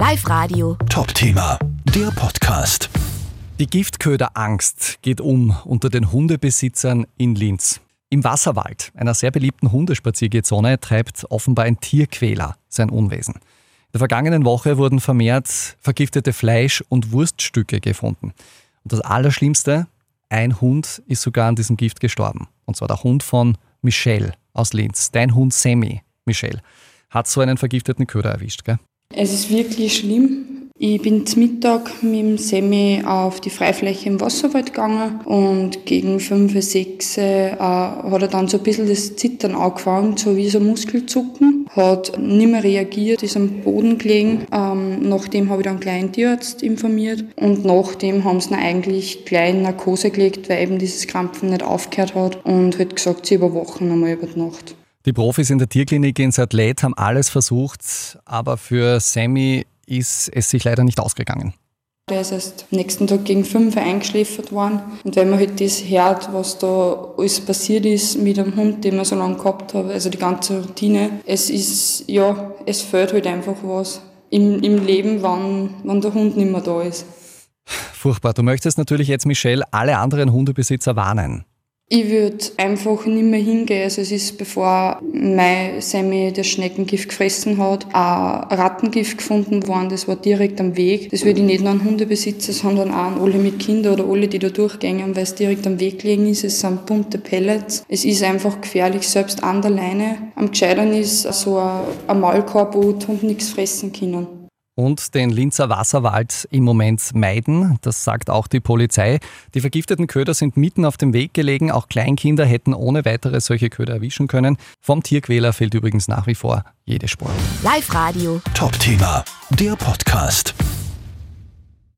Live Radio. Top-Thema, der Podcast. Die Giftköderangst geht um unter den Hundebesitzern in Linz. Im Wasserwald, einer sehr beliebten Hundespaziergehzone, treibt offenbar ein Tierquäler sein Unwesen. In der vergangenen Woche wurden vermehrt vergiftete Fleisch- und Wurststücke gefunden. Und das Allerschlimmste, ein Hund ist sogar an diesem Gift gestorben. Und zwar der Hund von Michelle aus Linz. Dein Hund Sammy, Michelle, hat so einen vergifteten Köder erwischt, gell? Es ist wirklich schlimm. Ich bin zum Mittag mit dem Semi auf die Freifläche im Wasserwald gegangen und gegen 5, 6 äh, hat er dann so ein bisschen das Zittern angefangen, so wie so Muskelzucken. Hat nicht mehr reagiert, ist am Boden gelegen. Ähm, nachdem habe ich dann gleich einen Tierarzt informiert und nachdem haben sie ihn eigentlich gleich in Narkose gelegt, weil eben dieses Krampfen nicht aufgehört hat und hat gesagt, sie überwachen einmal über die Nacht. Die Profis in der Tierklinik in Satlet haben alles versucht, aber für Sammy ist es sich leider nicht ausgegangen. Der ist erst am nächsten Tag gegen fünf eingeschläfert worden. Und wenn man halt das hört, was da alles passiert ist mit dem Hund, den man so lange gehabt hat, also die ganze Routine, es ist, ja, es fehlt halt einfach was im, im Leben, wann, wann der Hund nicht mehr da ist. Furchtbar. Du möchtest natürlich jetzt, Michelle, alle anderen Hundebesitzer warnen. Ich würde einfach nicht mehr hingehen. Also es ist, bevor mein Sammy das Schneckengift gefressen hat, ein Rattengift gefunden worden. Das war direkt am Weg. Das würde ich nicht nur an Hundebesitzer, sondern auch an alle mit Kindern oder alle, die da durchgängen, weil es direkt am Weg gelegen ist. Es sind bunte Pellets. Es ist einfach gefährlich, selbst an der Leine. Am Gescheitern ist so ein, Maulkorb, die Hunde nichts fressen können und den Linzer Wasserwald im Moment meiden. Das sagt auch die Polizei. Die vergifteten Köder sind mitten auf dem Weg gelegen. Auch Kleinkinder hätten ohne weitere solche Köder erwischen können. Vom Tierquäler fehlt übrigens nach wie vor jede Spur. Live Radio. Top-Thema, der Podcast.